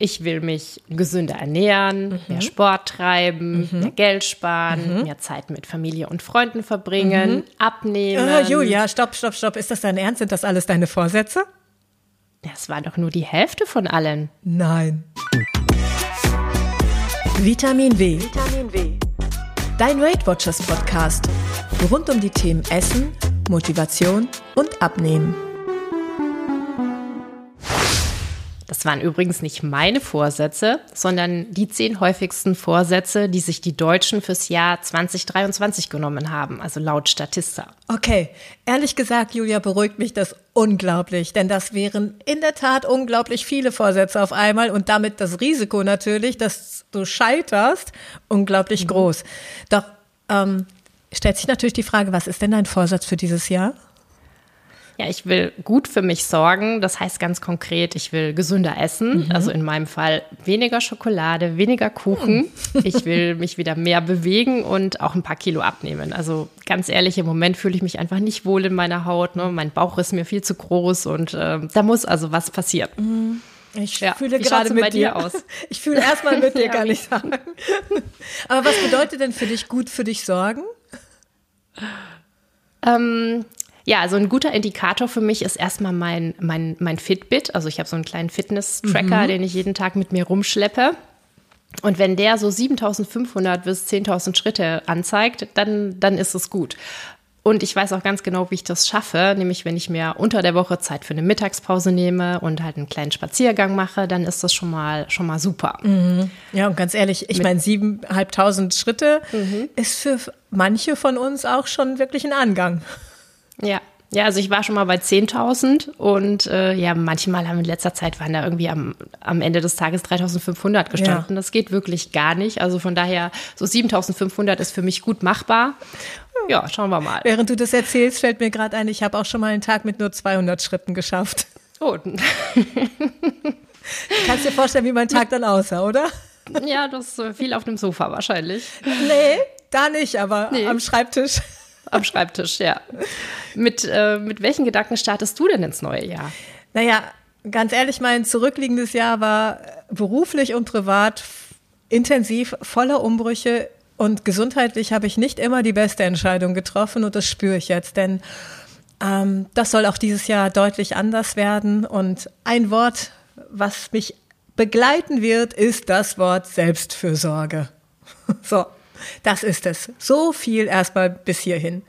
Ich will mich gesünder ernähren, mhm. mehr Sport treiben, mhm. mehr Geld sparen, mhm. mehr Zeit mit Familie und Freunden verbringen, mhm. abnehmen. Uh, Julia, stopp, stopp, stopp. Ist das dein Ernst? Sind das alles deine Vorsätze? Das war doch nur die Hälfte von allen. Nein. Vitamin W. Vitamin W. Dein Weight Watchers Podcast. Rund um die Themen Essen, Motivation und Abnehmen. Waren übrigens nicht meine Vorsätze, sondern die zehn häufigsten Vorsätze, die sich die Deutschen fürs Jahr 2023 genommen haben, also laut Statista. Okay, ehrlich gesagt, Julia, beruhigt mich das unglaublich, denn das wären in der Tat unglaublich viele Vorsätze auf einmal und damit das Risiko natürlich, dass du scheiterst, unglaublich mhm. groß. Doch ähm, stellt sich natürlich die Frage, was ist denn dein Vorsatz für dieses Jahr? Ja, ich will gut für mich sorgen. Das heißt ganz konkret, ich will gesünder essen. Mhm. Also in meinem Fall weniger Schokolade, weniger Kuchen. Mhm. Ich will mich wieder mehr bewegen und auch ein paar Kilo abnehmen. Also ganz ehrlich, im Moment fühle ich mich einfach nicht wohl in meiner Haut. Ne? Mein Bauch ist mir viel zu groß und äh, da muss also was passieren. Mhm. Ich ja, fühle gerade mit dir aus. Ich fühle erstmal mit dir, ja, kann ich sagen. Aber was bedeutet denn für dich gut für dich sorgen? Ähm, ja, also ein guter Indikator für mich ist erstmal mein, mein, mein Fitbit. Also ich habe so einen kleinen Fitness-Tracker, mhm. den ich jeden Tag mit mir rumschleppe. Und wenn der so 7500 bis 10.000 Schritte anzeigt, dann, dann ist es gut. Und ich weiß auch ganz genau, wie ich das schaffe, nämlich wenn ich mir unter der Woche Zeit für eine Mittagspause nehme und halt einen kleinen Spaziergang mache, dann ist das schon mal schon mal super. Mhm. Ja, und ganz ehrlich, ich meine, siebeneinhalbtausend Schritte mhm. ist für manche von uns auch schon wirklich ein Angang. Ja. Ja, also ich war schon mal bei 10.000 und äh, ja, manchmal haben in letzter Zeit waren da irgendwie am, am Ende des Tages 3.500 gestanden. Ja. Das geht wirklich gar nicht. Also von daher, so 7.500 ist für mich gut machbar. Ja, schauen wir mal. Während du das erzählst, fällt mir gerade ein, ich habe auch schon mal einen Tag mit nur 200 Schritten geschafft. Oh. Kannst dir vorstellen, wie mein Tag dann aussah, oder? Ja, das äh, fiel auf dem Sofa wahrscheinlich. Nee, da nicht, aber nee. am Schreibtisch. Am Schreibtisch, ja. Mit, äh, mit welchen Gedanken startest du denn ins neue Jahr? Naja, ganz ehrlich, mein zurückliegendes Jahr war beruflich und privat intensiv, voller Umbrüche und gesundheitlich habe ich nicht immer die beste Entscheidung getroffen und das spüre ich jetzt, denn ähm, das soll auch dieses Jahr deutlich anders werden und ein Wort, was mich begleiten wird, ist das Wort Selbstfürsorge. So. Das ist es. So viel erstmal bis hierhin.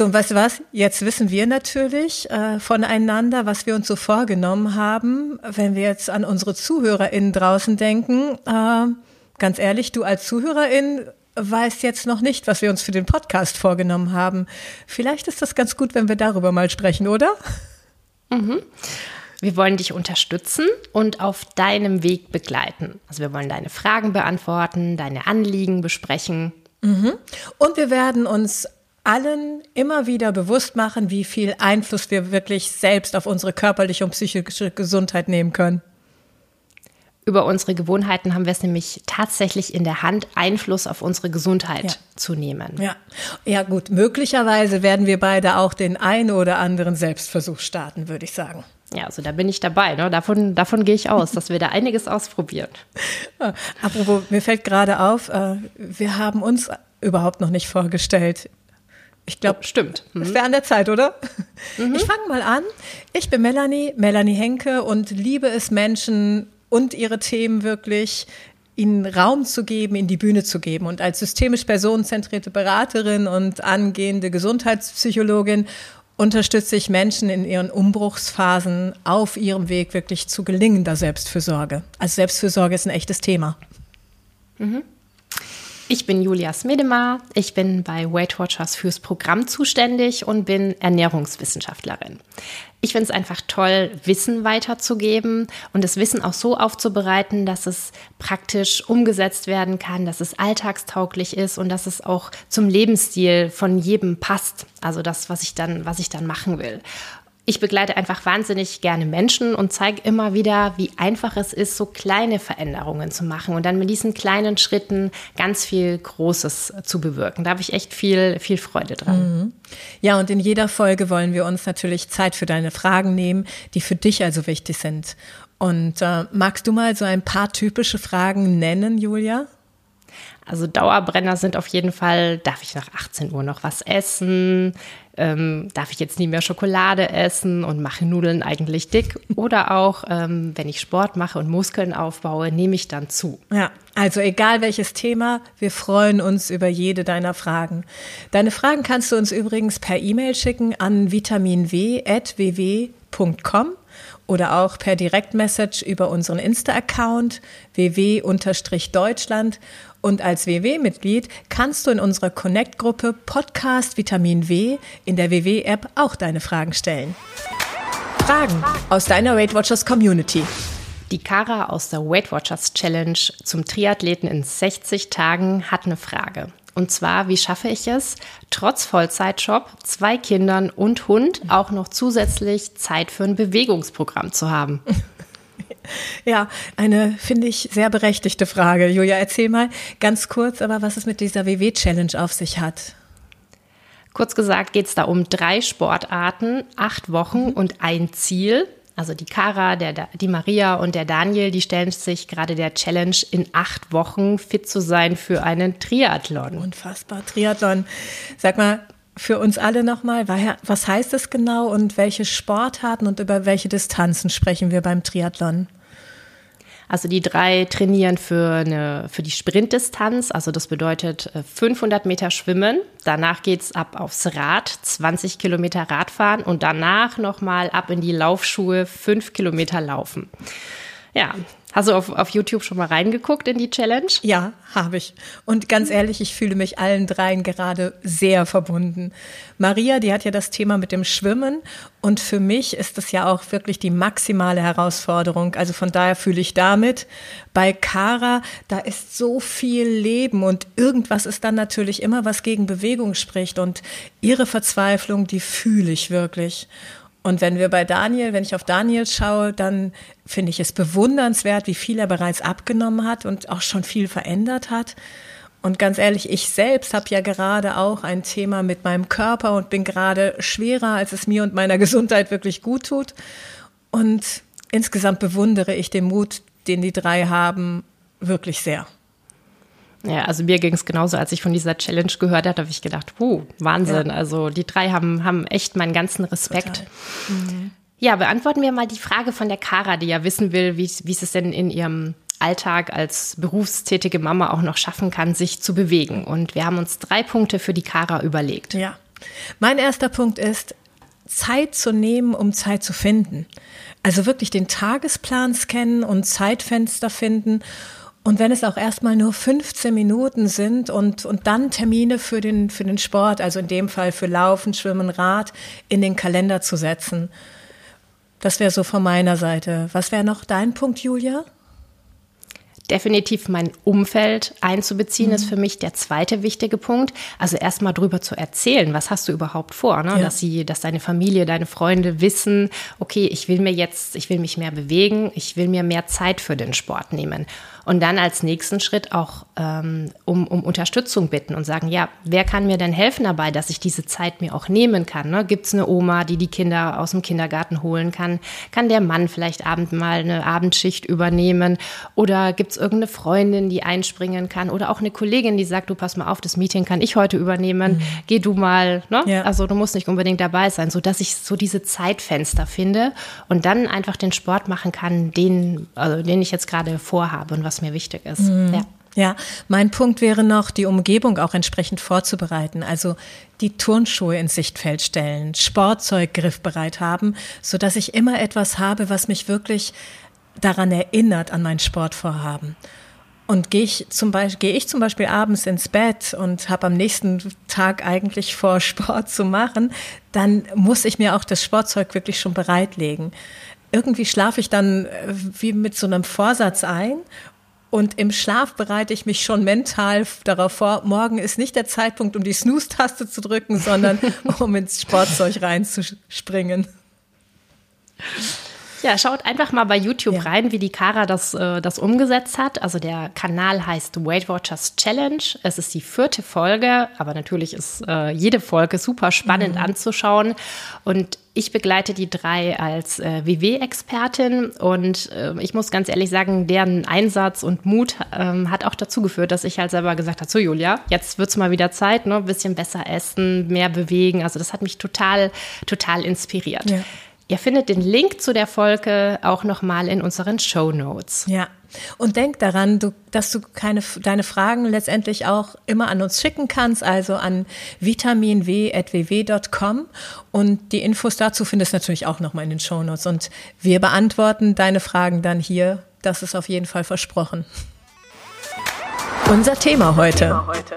Und weißt du was? Jetzt wissen wir natürlich äh, voneinander, was wir uns so vorgenommen haben. Wenn wir jetzt an unsere ZuhörerInnen draußen denken, äh, ganz ehrlich, du als Zuhörerin weißt jetzt noch nicht, was wir uns für den Podcast vorgenommen haben. Vielleicht ist das ganz gut, wenn wir darüber mal sprechen, oder? Mhm. Wir wollen dich unterstützen und auf deinem Weg begleiten. Also wir wollen deine Fragen beantworten, deine Anliegen besprechen. Mhm. Und wir werden uns allen immer wieder bewusst machen, wie viel Einfluss wir wirklich selbst auf unsere körperliche und psychische Gesundheit nehmen können. Über unsere Gewohnheiten haben wir es nämlich tatsächlich in der Hand, Einfluss auf unsere Gesundheit ja. zu nehmen. Ja. ja, gut. Möglicherweise werden wir beide auch den einen oder anderen Selbstversuch starten, würde ich sagen. Ja, also da bin ich dabei. Ne? Davon, davon gehe ich aus, dass wir da einiges ausprobieren. Apropos, mir fällt gerade auf, äh, wir haben uns überhaupt noch nicht vorgestellt. Ich glaube, oh, stimmt. Mhm. Es wäre an der Zeit, oder? Mhm. Ich fange mal an. Ich bin Melanie, Melanie Henke und liebe es, Menschen und ihre Themen wirklich ihnen Raum zu geben, in die Bühne zu geben. Und als systemisch personenzentrierte Beraterin und angehende Gesundheitspsychologin unterstütze ich Menschen in ihren Umbruchsphasen auf ihrem Weg wirklich zu gelingender Selbstfürsorge. Also Selbstfürsorge ist ein echtes Thema. Mhm. Ich bin Julia Smedema. Ich bin bei Weight Watchers fürs Programm zuständig und bin Ernährungswissenschaftlerin. Ich finde es einfach toll, Wissen weiterzugeben und das Wissen auch so aufzubereiten, dass es praktisch umgesetzt werden kann, dass es alltagstauglich ist und dass es auch zum Lebensstil von jedem passt. Also das, was ich dann, was ich dann machen will ich begleite einfach wahnsinnig gerne Menschen und zeige immer wieder, wie einfach es ist, so kleine Veränderungen zu machen und dann mit diesen kleinen Schritten ganz viel Großes zu bewirken. Da habe ich echt viel, viel Freude dran. Mhm. Ja, und in jeder Folge wollen wir uns natürlich Zeit für deine Fragen nehmen, die für dich also wichtig sind. Und äh, magst du mal so ein paar typische Fragen nennen, Julia? Also Dauerbrenner sind auf jeden Fall, darf ich nach 18 Uhr noch was essen? Ähm, darf ich jetzt nie mehr Schokolade essen und mache Nudeln eigentlich dick? Oder auch, ähm, wenn ich Sport mache und Muskeln aufbaue, nehme ich dann zu. Ja, also egal welches Thema, wir freuen uns über jede deiner Fragen. Deine Fragen kannst du uns übrigens per E-Mail schicken an vitaminw.ww.com oder auch per Direktmessage über unseren Insta-Account ww-deutschland und als WW-Mitglied kannst du in unserer Connect-Gruppe Podcast Vitamin W in der WW-App auch deine Fragen stellen. Fragen aus deiner Weight Watchers Community. Die Kara aus der Weight Watchers Challenge zum Triathleten in 60 Tagen hat eine Frage. Und zwar, wie schaffe ich es, trotz Vollzeitjob, zwei Kindern und Hund auch noch zusätzlich Zeit für ein Bewegungsprogramm zu haben? Ja, eine, finde ich, sehr berechtigte Frage. Julia, erzähl mal ganz kurz, aber was es mit dieser WW-Challenge auf sich hat. Kurz gesagt geht es da um drei Sportarten, acht Wochen mhm. und ein Ziel. Also die Kara, der, die Maria und der Daniel, die stellen sich gerade der Challenge, in acht Wochen fit zu sein für einen Triathlon. Unfassbar, Triathlon. Sag mal, für uns alle nochmal, was heißt das genau und welche Sportarten und über welche Distanzen sprechen wir beim Triathlon? Also die drei trainieren für, eine, für die Sprintdistanz, also das bedeutet 500 äh, Meter Schwimmen, danach geht es ab aufs Rad, 20 Kilometer Radfahren und danach nochmal ab in die Laufschuhe, 5 Kilometer Laufen. Ja, Hast du auf, auf YouTube schon mal reingeguckt in die Challenge? Ja, habe ich. Und ganz ehrlich, ich fühle mich allen dreien gerade sehr verbunden. Maria, die hat ja das Thema mit dem Schwimmen und für mich ist das ja auch wirklich die maximale Herausforderung. Also von daher fühle ich damit. Bei Cara, da ist so viel Leben und irgendwas ist dann natürlich immer, was gegen Bewegung spricht und ihre Verzweiflung, die fühle ich wirklich. Und wenn wir bei Daniel, wenn ich auf Daniel schaue, dann finde ich es bewundernswert, wie viel er bereits abgenommen hat und auch schon viel verändert hat. Und ganz ehrlich, ich selbst habe ja gerade auch ein Thema mit meinem Körper und bin gerade schwerer, als es mir und meiner Gesundheit wirklich gut tut. Und insgesamt bewundere ich den Mut, den die drei haben, wirklich sehr. Ja, also mir ging es genauso, als ich von dieser Challenge gehört habe, habe ich gedacht, puh, Wahnsinn. Ja. Also die drei haben, haben echt meinen ganzen Respekt. Mhm. Ja, beantworten wir mal die Frage von der Kara, die ja wissen will, wie, wie es denn in ihrem Alltag als berufstätige Mama auch noch schaffen kann, sich zu bewegen. Und wir haben uns drei Punkte für die Kara überlegt. Ja. Mein erster Punkt ist, Zeit zu nehmen, um Zeit zu finden. Also wirklich den Tagesplan scannen und Zeitfenster finden und wenn es auch erstmal nur 15 Minuten sind und, und dann Termine für den, für den Sport, also in dem Fall für Laufen, Schwimmen, Rad, in den Kalender zu setzen. Das wäre so von meiner Seite. Was wäre noch dein Punkt, Julia? definitiv mein Umfeld einzubeziehen, mhm. ist für mich der zweite wichtige Punkt. Also erstmal drüber zu erzählen, was hast du überhaupt vor, ne? Ja. dass sie, dass deine Familie, deine Freunde wissen, okay, ich will mir jetzt, ich will mich mehr bewegen, ich will mir mehr Zeit für den Sport nehmen. Und dann als nächsten Schritt auch ähm, um, um Unterstützung bitten und sagen, ja, wer kann mir denn helfen dabei, dass ich diese Zeit mir auch nehmen kann? Ne? Gibt es eine Oma, die die Kinder aus dem Kindergarten holen kann? Kann der Mann vielleicht abend mal eine Abendschicht übernehmen? Oder gibt es irgendeine Freundin, die einspringen kann? Oder auch eine Kollegin, die sagt, du pass mal auf, das Meeting kann ich heute übernehmen. Mhm. Geh du mal. Ne? Ja. Also du musst nicht unbedingt dabei sein, so dass ich so diese Zeitfenster finde und dann einfach den Sport machen kann, den, also den ich jetzt gerade vorhabe und was was mir wichtig ist. Mhm. Ja. Ja, mein Punkt wäre noch, die Umgebung auch entsprechend vorzubereiten. Also die Turnschuhe ins Sichtfeld stellen, Sportzeug griffbereit haben, so dass ich immer etwas habe, was mich wirklich daran erinnert an mein Sportvorhaben. Und gehe ich zum Beispiel, gehe ich zum Beispiel abends ins Bett und habe am nächsten Tag eigentlich vor, Sport zu machen, dann muss ich mir auch das Sportzeug wirklich schon bereitlegen. Irgendwie schlafe ich dann äh, wie mit so einem Vorsatz ein und im Schlaf bereite ich mich schon mental darauf vor, morgen ist nicht der Zeitpunkt, um die Snooze-Taste zu drücken, sondern um ins Sportzeug reinzuspringen. Ja, schaut einfach mal bei YouTube ja. rein, wie die Kara das, äh, das umgesetzt hat. Also der Kanal heißt Weight Watchers Challenge. Es ist die vierte Folge, aber natürlich ist äh, jede Folge super spannend mhm. anzuschauen. Und ich begleite die drei als äh, WW-Expertin und äh, ich muss ganz ehrlich sagen, deren Einsatz und Mut ähm, hat auch dazu geführt, dass ich halt selber gesagt habe, so Julia, jetzt wird es mal wieder Zeit, ne? bisschen besser essen, mehr bewegen. Also das hat mich total, total inspiriert. Ja. Ihr findet den Link zu der Folge auch nochmal in unseren Show Notes. Ja. Und denk daran, du, dass du keine, deine Fragen letztendlich auch immer an uns schicken kannst, also an vitaminw.ww.com. Und die Infos dazu findest du natürlich auch nochmal in den Show Notes. Und wir beantworten deine Fragen dann hier. Das ist auf jeden Fall versprochen. Unser Thema heute. Thema heute.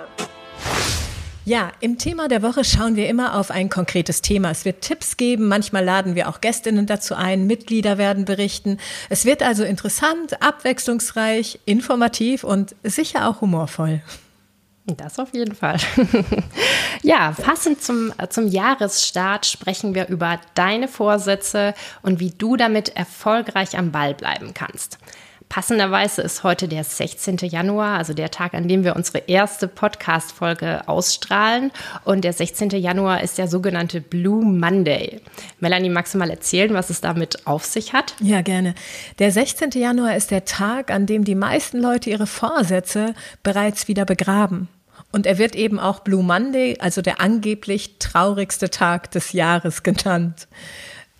Ja, im Thema der Woche schauen wir immer auf ein konkretes Thema. Es wird Tipps geben, manchmal laden wir auch Gästinnen dazu ein, Mitglieder werden berichten. Es wird also interessant, abwechslungsreich, informativ und sicher auch humorvoll. Das auf jeden Fall. ja, passend zum, zum Jahresstart sprechen wir über deine Vorsätze und wie du damit erfolgreich am Ball bleiben kannst. Passenderweise ist heute der 16. Januar, also der Tag, an dem wir unsere erste Podcast-Folge ausstrahlen. Und der 16. Januar ist der sogenannte Blue Monday. Melanie, magst du mal erzählen, was es damit auf sich hat? Ja, gerne. Der 16. Januar ist der Tag, an dem die meisten Leute ihre Vorsätze bereits wieder begraben. Und er wird eben auch Blue Monday, also der angeblich traurigste Tag des Jahres genannt.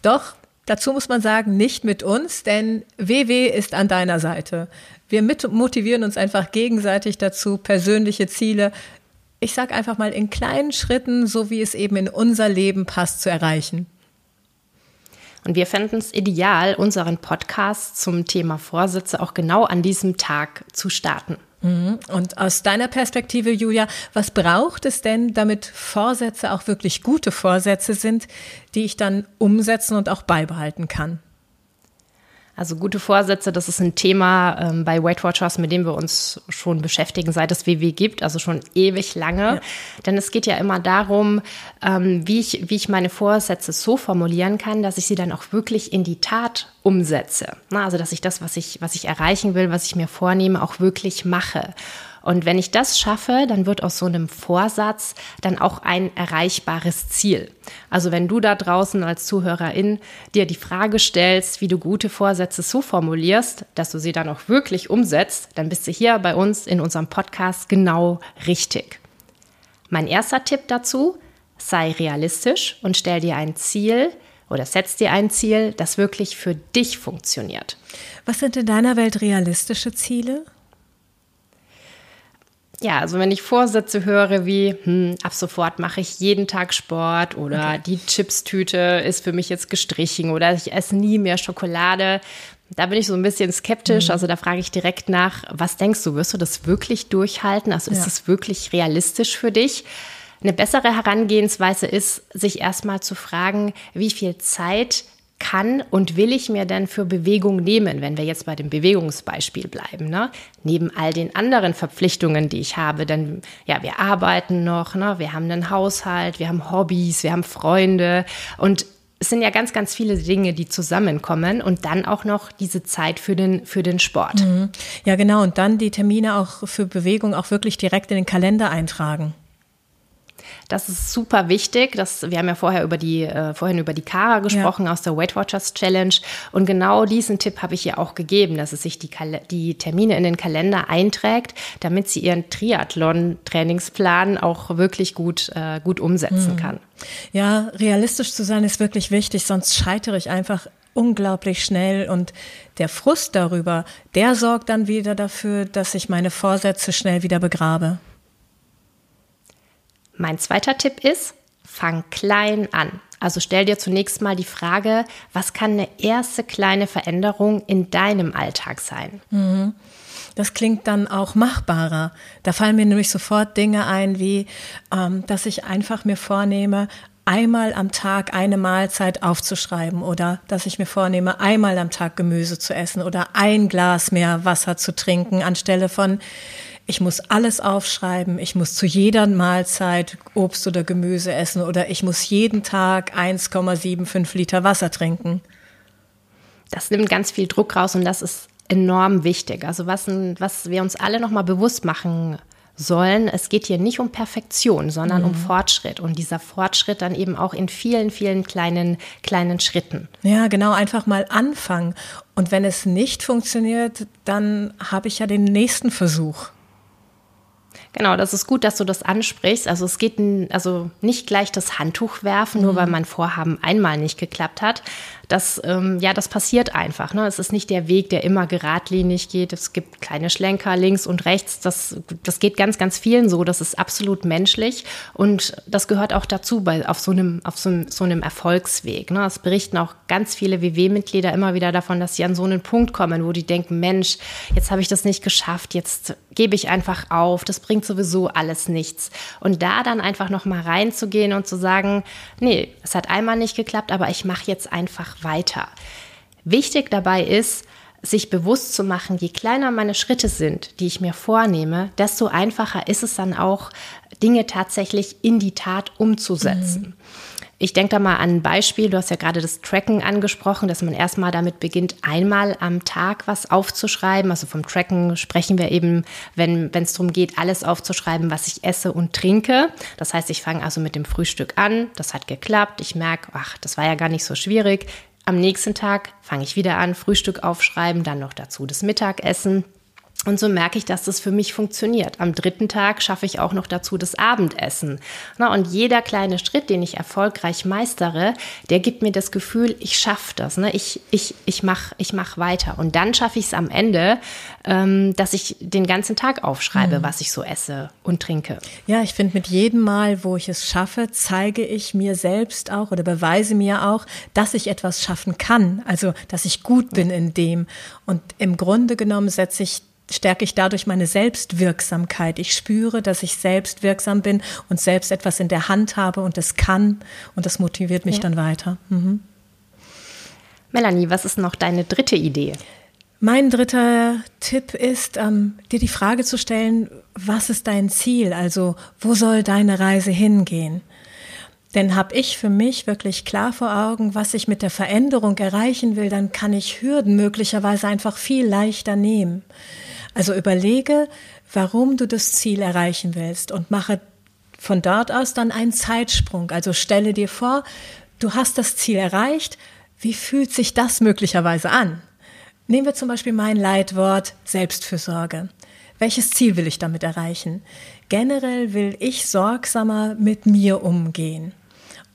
Doch Dazu muss man sagen, nicht mit uns, denn WW ist an deiner Seite. Wir motivieren uns einfach gegenseitig dazu, persönliche Ziele, ich sage einfach mal in kleinen Schritten, so wie es eben in unser Leben passt, zu erreichen. Und wir fänden es ideal, unseren Podcast zum Thema Vorsätze auch genau an diesem Tag zu starten. Mhm. Und aus deiner Perspektive, Julia, was braucht es denn, damit Vorsätze auch wirklich gute Vorsätze sind, die ich dann umsetzen und auch beibehalten kann? Also gute Vorsätze, das ist ein Thema ähm, bei Weight Watchers, mit dem wir uns schon beschäftigen, seit es WW gibt, also schon ewig lange. Ja. Denn es geht ja immer darum, ähm, wie, ich, wie ich meine Vorsätze so formulieren kann, dass ich sie dann auch wirklich in die Tat umsetze. Na, also dass ich das, was ich, was ich erreichen will, was ich mir vornehme, auch wirklich mache. Und wenn ich das schaffe, dann wird aus so einem Vorsatz dann auch ein erreichbares Ziel. Also wenn du da draußen als Zuhörerin dir die Frage stellst, wie du gute Vorsätze so formulierst, dass du sie dann auch wirklich umsetzt, dann bist du hier bei uns in unserem Podcast genau richtig. Mein erster Tipp dazu, sei realistisch und stell dir ein Ziel, oder setz dir ein Ziel, das wirklich für dich funktioniert. Was sind in deiner Welt realistische Ziele? Ja, also wenn ich Vorsätze höre wie, hm, ab sofort mache ich jeden Tag Sport oder okay. die Chipstüte ist für mich jetzt gestrichen oder ich esse nie mehr Schokolade, da bin ich so ein bisschen skeptisch. Mhm. Also da frage ich direkt nach, was denkst du, wirst du das wirklich durchhalten? Also ist es ja. wirklich realistisch für dich? Eine bessere Herangehensweise ist, sich erstmal zu fragen, wie viel Zeit kann und will ich mir denn für Bewegung nehmen, wenn wir jetzt bei dem Bewegungsbeispiel bleiben, ne? neben all den anderen Verpflichtungen, die ich habe, denn ja, wir arbeiten noch, ne? wir haben einen Haushalt, wir haben Hobbys, wir haben Freunde und es sind ja ganz, ganz viele Dinge, die zusammenkommen und dann auch noch diese Zeit für den, für den Sport. Mhm. Ja, genau. Und dann die Termine auch für Bewegung auch wirklich direkt in den Kalender eintragen. Das ist super wichtig. Das, wir haben ja vorher über die, äh, vorhin über die Kara gesprochen ja. aus der Weight Watchers Challenge. Und genau diesen Tipp habe ich ihr auch gegeben, dass es sich die, die Termine in den Kalender einträgt, damit sie ihren Triathlon-Trainingsplan auch wirklich gut, äh, gut umsetzen mhm. kann. Ja, realistisch zu sein ist wirklich wichtig, sonst scheitere ich einfach unglaublich schnell und der Frust darüber, der sorgt dann wieder dafür, dass ich meine Vorsätze schnell wieder begrabe. Mein zweiter Tipp ist, fang klein an. Also stell dir zunächst mal die Frage, was kann eine erste kleine Veränderung in deinem Alltag sein? Mhm. Das klingt dann auch machbarer. Da fallen mir nämlich sofort Dinge ein, wie, ähm, dass ich einfach mir vornehme, einmal am Tag eine Mahlzeit aufzuschreiben oder dass ich mir vornehme, einmal am Tag Gemüse zu essen oder ein Glas mehr Wasser zu trinken, anstelle von ich muss alles aufschreiben, ich muss zu jeder Mahlzeit Obst oder Gemüse essen oder ich muss jeden Tag 1,75 Liter Wasser trinken. Das nimmt ganz viel Druck raus und das ist enorm wichtig. Also was, was wir uns alle nochmal bewusst machen sollen, es geht hier nicht um Perfektion, sondern mhm. um Fortschritt und dieser Fortschritt dann eben auch in vielen, vielen kleinen, kleinen Schritten. Ja, genau, einfach mal anfangen. Und wenn es nicht funktioniert, dann habe ich ja den nächsten Versuch. Genau, das ist gut, dass du das ansprichst. Also es geht also nicht gleich das Handtuch werfen, nur mhm. weil mein Vorhaben einmal nicht geklappt hat, das, ähm, ja, das passiert einfach. Ne? Es ist nicht der Weg, der immer geradlinig geht. Es gibt kleine Schlenker links und rechts. Das, das geht ganz, ganz vielen so. Das ist absolut menschlich. Und das gehört auch dazu bei, auf so einem, auf so, so einem Erfolgsweg. Ne? Es berichten auch ganz viele WW-Mitglieder immer wieder davon, dass sie an so einen Punkt kommen, wo die denken, Mensch, jetzt habe ich das nicht geschafft, jetzt gebe ich einfach auf. Das bringt sowieso alles nichts. Und da dann einfach noch mal reinzugehen und zu sagen, nee, es hat einmal nicht geklappt, aber ich mache jetzt einfach weiter. Wichtig dabei ist, sich bewusst zu machen, je kleiner meine Schritte sind, die ich mir vornehme, desto einfacher ist es dann auch, Dinge tatsächlich in die Tat umzusetzen. Mhm. Ich denke da mal an ein Beispiel. Du hast ja gerade das Tracken angesprochen, dass man erstmal damit beginnt, einmal am Tag was aufzuschreiben. Also vom Tracken sprechen wir eben, wenn es darum geht, alles aufzuschreiben, was ich esse und trinke. Das heißt, ich fange also mit dem Frühstück an. Das hat geklappt. Ich merke, ach, das war ja gar nicht so schwierig. Am nächsten Tag fange ich wieder an, Frühstück aufschreiben, dann noch dazu das Mittagessen. Und so merke ich, dass das für mich funktioniert. Am dritten Tag schaffe ich auch noch dazu das Abendessen. Na, und jeder kleine Schritt, den ich erfolgreich meistere, der gibt mir das Gefühl, ich schaffe das. Ne? Ich, ich, ich mache ich mach weiter. Und dann schaffe ich es am Ende, ähm, dass ich den ganzen Tag aufschreibe, mhm. was ich so esse und trinke. Ja, ich finde, mit jedem Mal, wo ich es schaffe, zeige ich mir selbst auch oder beweise mir auch, dass ich etwas schaffen kann. Also, dass ich gut bin in dem. Und im Grunde genommen setze ich stärke ich dadurch meine Selbstwirksamkeit. Ich spüre, dass ich selbst wirksam bin und selbst etwas in der Hand habe und es kann und das motiviert mich ja. dann weiter. Mhm. Melanie, was ist noch deine dritte Idee? Mein dritter Tipp ist, ähm, dir die Frage zu stellen, was ist dein Ziel? Also wo soll deine Reise hingehen? Denn habe ich für mich wirklich klar vor Augen, was ich mit der Veränderung erreichen will, dann kann ich Hürden möglicherweise einfach viel leichter nehmen. Also überlege, warum du das Ziel erreichen willst und mache von dort aus dann einen Zeitsprung. Also stelle dir vor, du hast das Ziel erreicht. Wie fühlt sich das möglicherweise an? Nehmen wir zum Beispiel mein Leitwort Selbstfürsorge. Welches Ziel will ich damit erreichen? Generell will ich sorgsamer mit mir umgehen.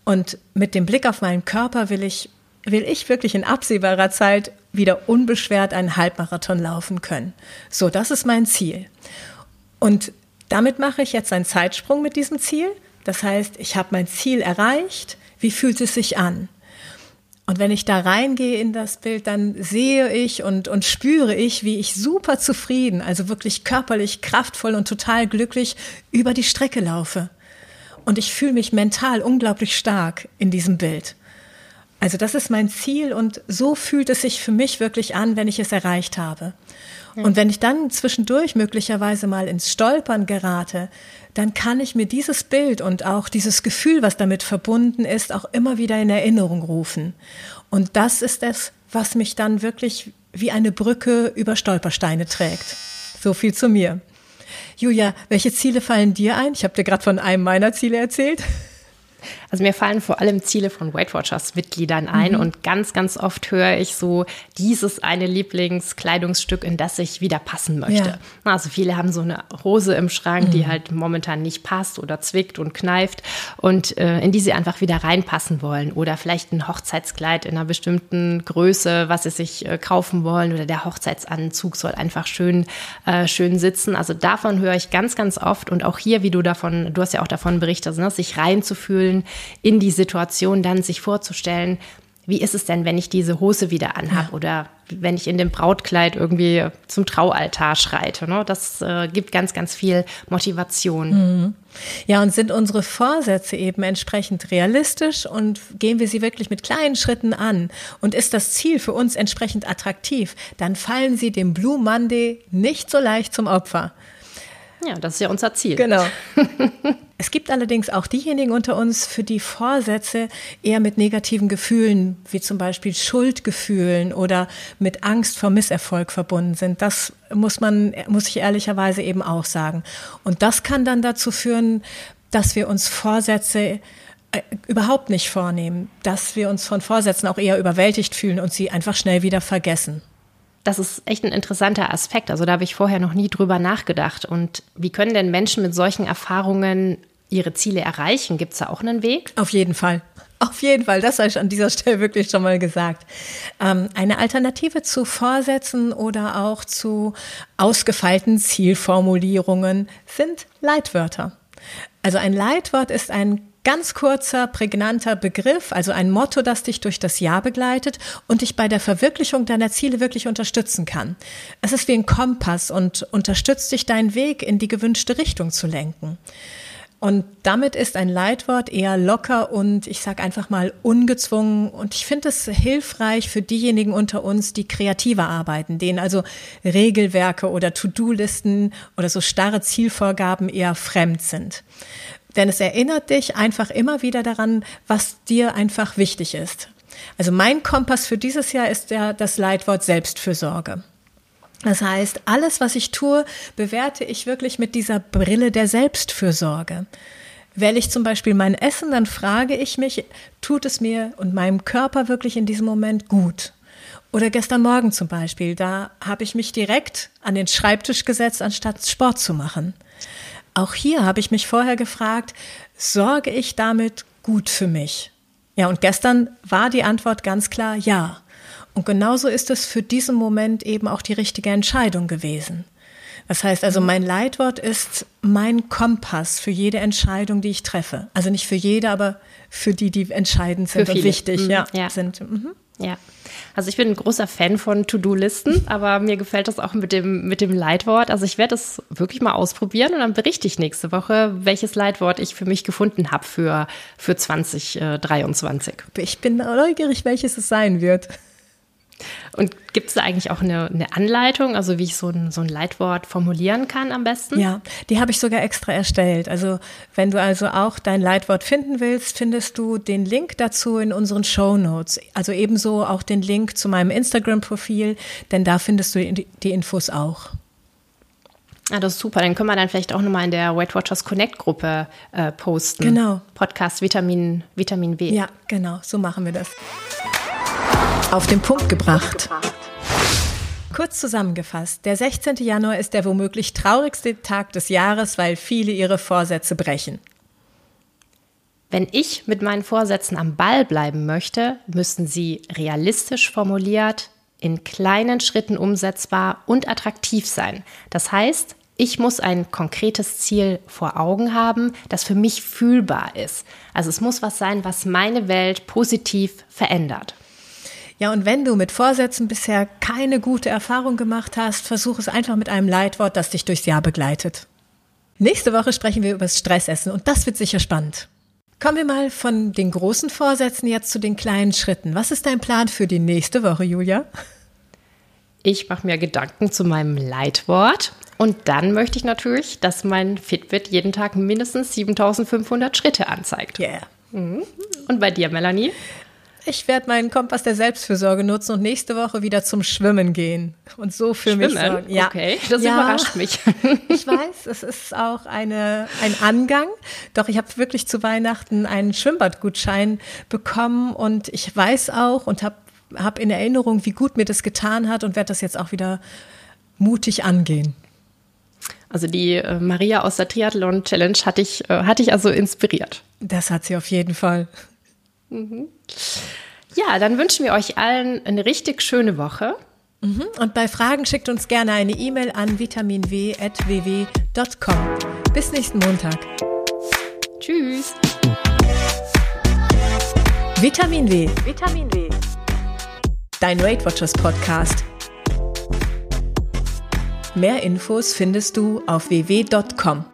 Und mit dem Blick auf meinen Körper will ich, will ich wirklich in absehbarer Zeit wieder unbeschwert einen Halbmarathon laufen können. So, das ist mein Ziel. Und damit mache ich jetzt einen Zeitsprung mit diesem Ziel. Das heißt, ich habe mein Ziel erreicht. Wie fühlt es sich an? Und wenn ich da reingehe in das Bild, dann sehe ich und, und spüre ich, wie ich super zufrieden, also wirklich körperlich kraftvoll und total glücklich über die Strecke laufe. Und ich fühle mich mental unglaublich stark in diesem Bild. Also das ist mein Ziel und so fühlt es sich für mich wirklich an, wenn ich es erreicht habe. Und wenn ich dann zwischendurch möglicherweise mal ins Stolpern gerate, dann kann ich mir dieses Bild und auch dieses Gefühl, was damit verbunden ist, auch immer wieder in Erinnerung rufen. Und das ist es, was mich dann wirklich wie eine Brücke über Stolpersteine trägt. So viel zu mir. Julia, welche Ziele fallen dir ein? Ich habe dir gerade von einem meiner Ziele erzählt. Also mir fallen vor allem Ziele von Weight Watchers Mitgliedern ein mhm. und ganz, ganz oft höre ich so dieses eine Lieblingskleidungsstück, in das ich wieder passen möchte. Ja. Also viele haben so eine Hose im Schrank, mhm. die halt momentan nicht passt oder zwickt und kneift und äh, in die sie einfach wieder reinpassen wollen oder vielleicht ein Hochzeitskleid in einer bestimmten Größe, was sie sich äh, kaufen wollen oder der Hochzeitsanzug soll einfach schön, äh, schön sitzen. Also davon höre ich ganz, ganz oft und auch hier, wie du davon, du hast ja auch davon berichtet, ne, sich reinzufühlen, fühlen, in die Situation dann sich vorzustellen, wie ist es denn, wenn ich diese Hose wieder anhabe ja. oder wenn ich in dem Brautkleid irgendwie zum Traualtar schreite. Ne? Das äh, gibt ganz, ganz viel Motivation. Mhm. Ja, und sind unsere Vorsätze eben entsprechend realistisch und gehen wir sie wirklich mit kleinen Schritten an und ist das Ziel für uns entsprechend attraktiv, dann fallen sie dem Blue Monday nicht so leicht zum Opfer. Ja, das ist ja unser Ziel. Genau. Es gibt allerdings auch diejenigen unter uns, für die Vorsätze eher mit negativen Gefühlen, wie zum Beispiel Schuldgefühlen oder mit Angst vor Misserfolg verbunden sind. Das muss man, muss ich ehrlicherweise eben auch sagen. Und das kann dann dazu führen, dass wir uns Vorsätze äh, überhaupt nicht vornehmen, dass wir uns von Vorsätzen auch eher überwältigt fühlen und sie einfach schnell wieder vergessen. Das ist echt ein interessanter Aspekt. Also da habe ich vorher noch nie drüber nachgedacht. Und wie können denn Menschen mit solchen Erfahrungen ihre Ziele erreichen? Gibt es da auch einen Weg? Auf jeden Fall. Auf jeden Fall, das habe ich an dieser Stelle wirklich schon mal gesagt. Ähm, eine Alternative zu Vorsätzen oder auch zu ausgefeilten Zielformulierungen sind Leitwörter. Also ein Leitwort ist ein ganz kurzer, prägnanter Begriff, also ein Motto, das dich durch das Jahr begleitet und dich bei der Verwirklichung deiner Ziele wirklich unterstützen kann. Es ist wie ein Kompass und unterstützt dich, deinen Weg in die gewünschte Richtung zu lenken. Und damit ist ein Leitwort eher locker und ich sage einfach mal ungezwungen. Und ich finde es hilfreich für diejenigen unter uns, die kreativer arbeiten, denen also Regelwerke oder To-Do-Listen oder so starre Zielvorgaben eher fremd sind. Denn es erinnert dich einfach immer wieder daran, was dir einfach wichtig ist. Also mein Kompass für dieses Jahr ist ja das Leitwort Selbstfürsorge. Das heißt, alles, was ich tue, bewerte ich wirklich mit dieser Brille der Selbstfürsorge. Wähle ich zum Beispiel mein Essen, dann frage ich mich, tut es mir und meinem Körper wirklich in diesem Moment gut? Oder gestern Morgen zum Beispiel, da habe ich mich direkt an den Schreibtisch gesetzt, anstatt Sport zu machen. Auch hier habe ich mich vorher gefragt, sorge ich damit gut für mich? Ja, und gestern war die Antwort ganz klar ja. Und genauso ist es für diesen Moment eben auch die richtige Entscheidung gewesen. Das heißt also, mein Leitwort ist mein Kompass für jede Entscheidung, die ich treffe. Also nicht für jede, aber für die, die entscheidend sind und wichtig mhm, ja, ja. sind. Mhm. Ja. Also ich bin ein großer Fan von To-Do-Listen, aber mir gefällt das auch mit dem, mit dem Leitwort. Also ich werde es wirklich mal ausprobieren und dann berichte ich nächste Woche, welches Leitwort ich für mich gefunden habe für, für 2023. Ich bin neugierig, welches es sein wird. Und gibt es da eigentlich auch eine, eine, Anleitung, also wie ich so ein, so ein Leitwort formulieren kann am besten? Ja, die habe ich sogar extra erstellt. Also wenn du also auch dein Leitwort finden willst, findest du den Link dazu in unseren Show Notes. Also ebenso auch den Link zu meinem Instagram-Profil, denn da findest du die Infos auch. Ah, das ist super. Dann können wir dann vielleicht auch nochmal in der Weight Watchers Connect Gruppe äh, posten. Genau. Podcast Vitamin, Vitamin W. Ja, genau. So machen wir das auf den Punkt gebracht. Kurz zusammengefasst, der 16. Januar ist der womöglich traurigste Tag des Jahres, weil viele ihre Vorsätze brechen. Wenn ich mit meinen Vorsätzen am Ball bleiben möchte, müssen sie realistisch formuliert, in kleinen Schritten umsetzbar und attraktiv sein. Das heißt, ich muss ein konkretes Ziel vor Augen haben, das für mich fühlbar ist. Also es muss was sein, was meine Welt positiv verändert. Ja, und wenn du mit Vorsätzen bisher keine gute Erfahrung gemacht hast, versuch es einfach mit einem Leitwort, das dich durchs Jahr begleitet. Nächste Woche sprechen wir über das Stressessen und das wird sicher spannend. Kommen wir mal von den großen Vorsätzen jetzt zu den kleinen Schritten. Was ist dein Plan für die nächste Woche, Julia? Ich mache mir Gedanken zu meinem Leitwort und dann möchte ich natürlich, dass mein Fitbit jeden Tag mindestens 7500 Schritte anzeigt. Yeah. Mhm. Und bei dir, Melanie? Ich werde meinen Kompass der Selbstfürsorge nutzen und nächste Woche wieder zum Schwimmen gehen und so für Schwimmen? mich sorgen. Ja. Okay, das ja, überrascht mich. ich weiß, es ist auch eine, ein Angang. Doch ich habe wirklich zu Weihnachten einen Schwimmbadgutschein bekommen und ich weiß auch und habe hab in Erinnerung, wie gut mir das getan hat und werde das jetzt auch wieder mutig angehen. Also die äh, Maria aus der Triathlon Challenge hatte ich, äh, hatte ich also inspiriert. Das hat sie auf jeden Fall. Mhm. Ja, dann wünschen wir euch allen eine richtig schöne Woche. Mhm. Und bei Fragen schickt uns gerne eine E-Mail an vitaminw.ww.com. Bis nächsten Montag. Tschüss. Vitamin W. Vitamin W. Dein Weight Watchers Podcast. Mehr Infos findest du auf ww.com.